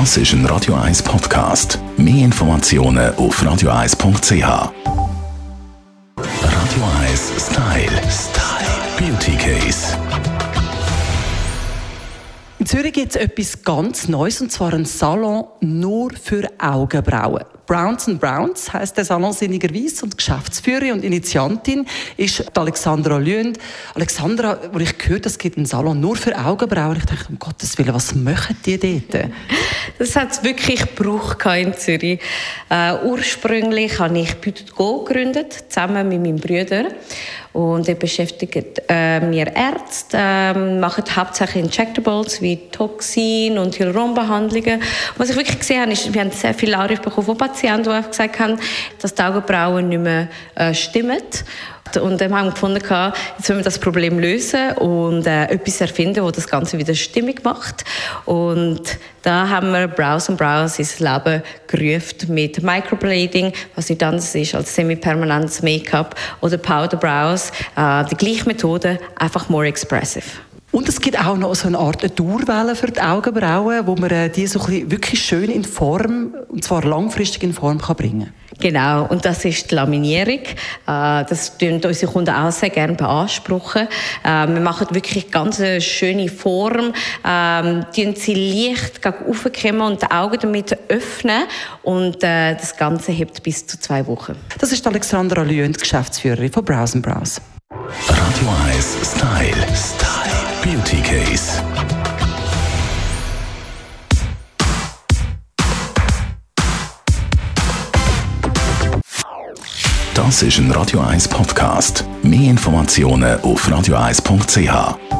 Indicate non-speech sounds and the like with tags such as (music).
Das ist ein Radio 1 Podcast. Mehr Informationen auf radio1.ch. Radio 1 Style. Style. Beauty Case. In Zürich gibt es etwas ganz Neues, und zwar ein Salon nur für Augenbrauen. Browns Browns heißt der Salon sinnigerweise und Geschäftsführerin und Initiantin ist Alexandra Lünd. Alexandra, wo ich gehört, es gibt einen Salon nur für Augenbrauen, ich dachte, um Gottes Willen, was machen die dort? (laughs) Das hat es wirklich gebraucht in Zürich. Uh, ursprünglich habe ich Go gegründet, zusammen mit meinem Bruder. Und er beschäftigt äh, wir Ärzte, äh, machen hauptsächlich Injectables wie Toxin und Hyaluronbehandlungen. Was ich wirklich gesehen habe, ist, wir haben sehr viele Anrufe bekommen von Patienten, die gesagt haben, dass die Augenbrauen nicht mehr äh, stimmen. Und dann haben gefunden, jetzt wollen wir das Problem lösen und äh, etwas erfinden, das das Ganze wieder stimmig macht. Und da haben wir Brows and Brows ins Leben gerufen mit Microblading, was nicht anders ist als semi-permanentes Make-up oder Powder Brows. Äh, die gleiche Methode, einfach more expressive. Und es gibt auch noch so eine Art Dauerwelle für die Augenbrauen, wo man äh, die so ein wirklich schön in Form, und zwar langfristig in Form kann bringen Genau, und das ist die Laminierung. Äh, das tun unsere Kunden auch sehr gerne beanspruchen. Äh, wir machen wirklich ganz eine schöne Form, ähm, sie leicht aufkommen und die Augen damit öffnen und das Ganze hebt bis zu zwei Wochen. Das ist Alexandra Lüend, Geschäftsführerin von Browse Browse. 1 Style. Style. Beauty Case. Das ist ein Radio 1 Podcast. Mehr Informationen auf radio1.ch.